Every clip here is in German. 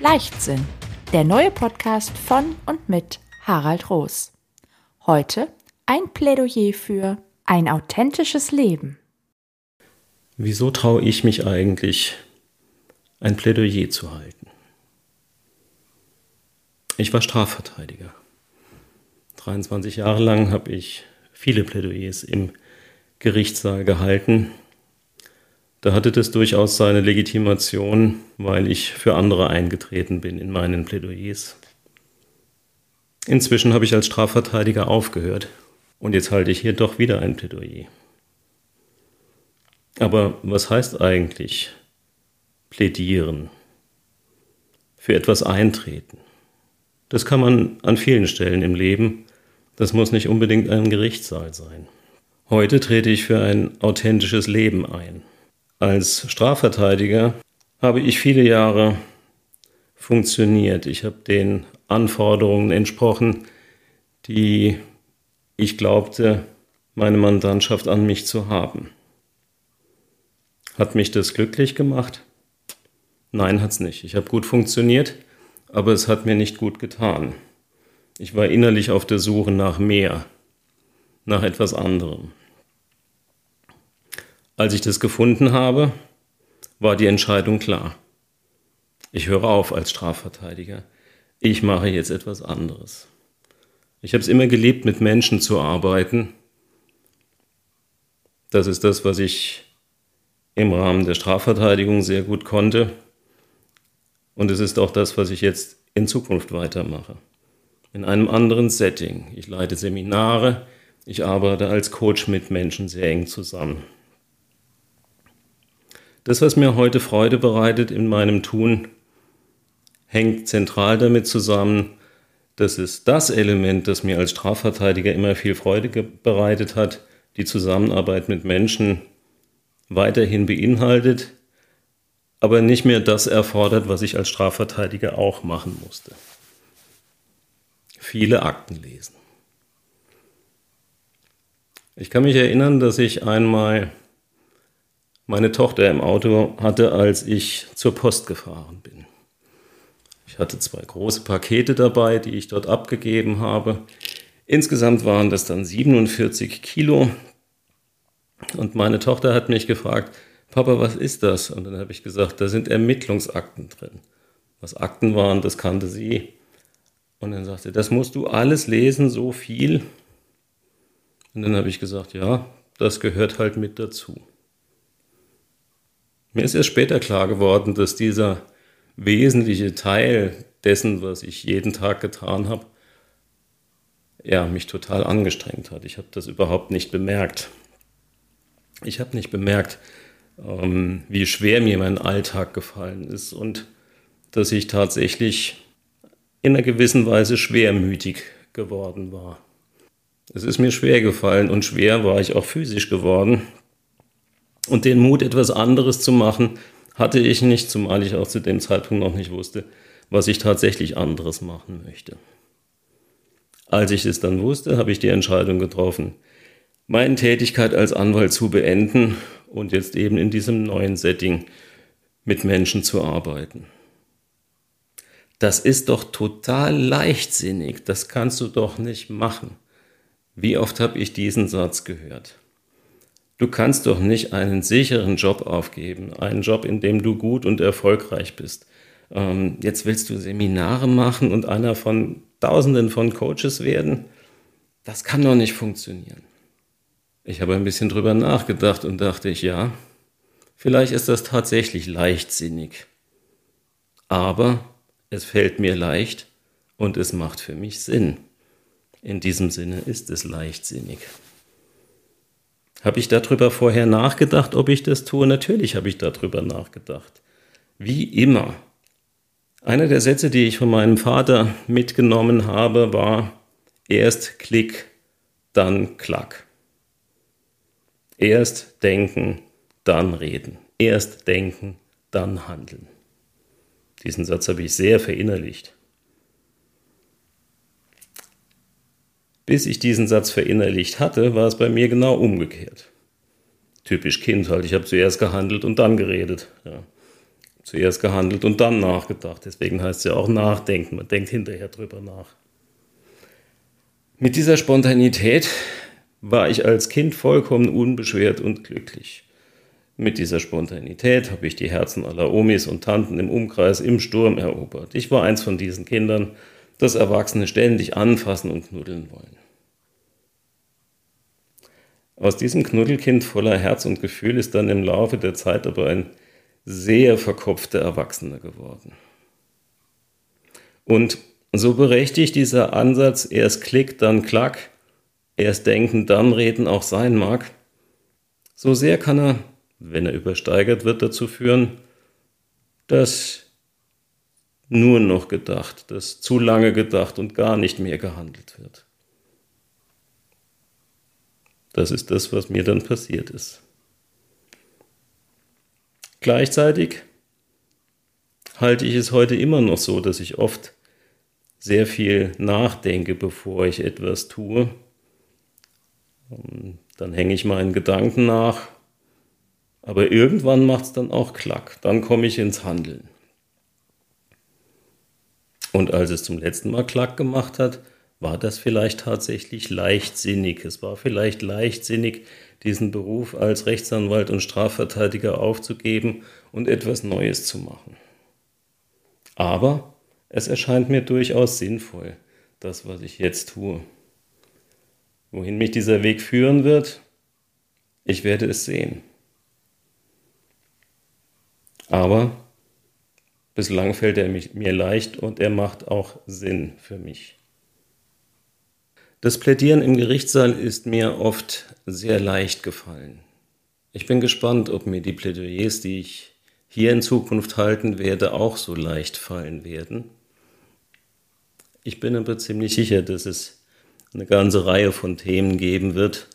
Leichtsinn, der neue Podcast von und mit Harald Roos. Heute ein Plädoyer für ein authentisches Leben. Wieso traue ich mich eigentlich, ein Plädoyer zu halten? Ich war Strafverteidiger. 23 Jahre lang habe ich viele Plädoyers im Gerichtssaal gehalten da hatte das durchaus seine Legitimation, weil ich für andere eingetreten bin in meinen Plädoyers. Inzwischen habe ich als Strafverteidiger aufgehört und jetzt halte ich hier doch wieder ein Plädoyer. Aber was heißt eigentlich plädieren? Für etwas eintreten. Das kann man an vielen Stellen im Leben. Das muss nicht unbedingt ein Gerichtssaal sein. Heute trete ich für ein authentisches Leben ein. Als Strafverteidiger habe ich viele Jahre funktioniert. Ich habe den Anforderungen entsprochen, die ich glaubte, meine Mandantschaft an mich zu haben. Hat mich das glücklich gemacht? Nein, hat es nicht. Ich habe gut funktioniert, aber es hat mir nicht gut getan. Ich war innerlich auf der Suche nach mehr, nach etwas anderem. Als ich das gefunden habe, war die Entscheidung klar. Ich höre auf als Strafverteidiger. Ich mache jetzt etwas anderes. Ich habe es immer geliebt, mit Menschen zu arbeiten. Das ist das, was ich im Rahmen der Strafverteidigung sehr gut konnte. Und es ist auch das, was ich jetzt in Zukunft weitermache. In einem anderen Setting. Ich leite Seminare, ich arbeite als Coach mit Menschen sehr eng zusammen. Das, was mir heute Freude bereitet in meinem Tun, hängt zentral damit zusammen, dass es das Element, das mir als Strafverteidiger immer viel Freude bereitet hat, die Zusammenarbeit mit Menschen weiterhin beinhaltet, aber nicht mehr das erfordert, was ich als Strafverteidiger auch machen musste. Viele Akten lesen. Ich kann mich erinnern, dass ich einmal meine Tochter im Auto hatte, als ich zur Post gefahren bin. Ich hatte zwei große Pakete dabei, die ich dort abgegeben habe. Insgesamt waren das dann 47 Kilo. Und meine Tochter hat mich gefragt, Papa, was ist das? Und dann habe ich gesagt, da sind Ermittlungsakten drin. Was Akten waren, das kannte sie. Und dann sagte, das musst du alles lesen, so viel. Und dann habe ich gesagt, ja, das gehört halt mit dazu. Mir ist erst später klar geworden, dass dieser wesentliche Teil dessen, was ich jeden Tag getan habe, ja, mich total angestrengt hat. Ich habe das überhaupt nicht bemerkt. Ich habe nicht bemerkt, ähm, wie schwer mir mein Alltag gefallen ist und dass ich tatsächlich in einer gewissen Weise schwermütig geworden war. Es ist mir schwer gefallen und schwer war ich auch physisch geworden. Und den Mut, etwas anderes zu machen, hatte ich nicht, zumal ich auch zu dem Zeitpunkt noch nicht wusste, was ich tatsächlich anderes machen möchte. Als ich es dann wusste, habe ich die Entscheidung getroffen, meine Tätigkeit als Anwalt zu beenden und jetzt eben in diesem neuen Setting mit Menschen zu arbeiten. Das ist doch total leichtsinnig, das kannst du doch nicht machen. Wie oft habe ich diesen Satz gehört? Du kannst doch nicht einen sicheren Job aufgeben, einen Job, in dem du gut und erfolgreich bist. Ähm, jetzt willst du Seminare machen und einer von Tausenden von Coaches werden. Das kann doch nicht funktionieren. Ich habe ein bisschen drüber nachgedacht und dachte ich, ja, vielleicht ist das tatsächlich leichtsinnig. Aber es fällt mir leicht und es macht für mich Sinn. In diesem Sinne ist es leichtsinnig. Habe ich darüber vorher nachgedacht, ob ich das tue? Natürlich habe ich darüber nachgedacht. Wie immer. Einer der Sätze, die ich von meinem Vater mitgenommen habe, war erst Klick, dann Klack. Erst denken, dann reden. Erst denken, dann handeln. Diesen Satz habe ich sehr verinnerlicht. Bis ich diesen Satz verinnerlicht hatte, war es bei mir genau umgekehrt. Typisch Kind halt, ich habe zuerst gehandelt und dann geredet. Ja. zuerst gehandelt und dann nachgedacht. Deswegen heißt es ja auch nachdenken. Man denkt hinterher drüber nach. Mit dieser Spontanität war ich als Kind vollkommen unbeschwert und glücklich. Mit dieser Spontanität habe ich die Herzen aller Omis und Tanten im Umkreis im Sturm erobert. Ich war eins von diesen Kindern, das Erwachsene ständig anfassen und knuddeln wollen. Aus diesem Knuddelkind voller Herz und Gefühl ist dann im Laufe der Zeit aber ein sehr verkopfter Erwachsener geworden. Und so berechtigt dieser Ansatz erst Klick, dann Klack, erst denken, dann reden auch sein mag, so sehr kann er, wenn er übersteigert wird, dazu führen, dass nur noch gedacht, dass zu lange gedacht und gar nicht mehr gehandelt wird. Das ist das, was mir dann passiert ist. Gleichzeitig halte ich es heute immer noch so, dass ich oft sehr viel nachdenke, bevor ich etwas tue. Dann hänge ich meinen Gedanken nach, aber irgendwann macht es dann auch Klack, dann komme ich ins Handeln. Und als es zum letzten Mal Klack gemacht hat, war das vielleicht tatsächlich leichtsinnig. Es war vielleicht leichtsinnig, diesen Beruf als Rechtsanwalt und Strafverteidiger aufzugeben und etwas Neues zu machen. Aber es erscheint mir durchaus sinnvoll, das, was ich jetzt tue. Wohin mich dieser Weg führen wird, ich werde es sehen. Aber bislang fällt er mir leicht und er macht auch Sinn für mich. Das Plädieren im Gerichtssaal ist mir oft sehr leicht gefallen. Ich bin gespannt, ob mir die Plädoyers, die ich hier in Zukunft halten werde, auch so leicht fallen werden. Ich bin aber ziemlich sicher, dass es eine ganze Reihe von Themen geben wird,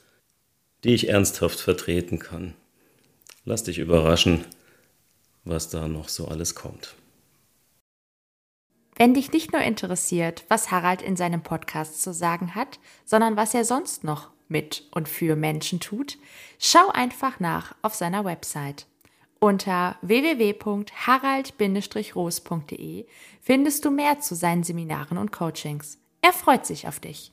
die ich ernsthaft vertreten kann. Lass dich überraschen, was da noch so alles kommt. Wenn dich nicht nur interessiert, was Harald in seinem Podcast zu sagen hat, sondern was er sonst noch mit und für Menschen tut, schau einfach nach auf seiner Website. Unter www.harald-roos.de findest du mehr zu seinen Seminaren und Coachings. Er freut sich auf dich.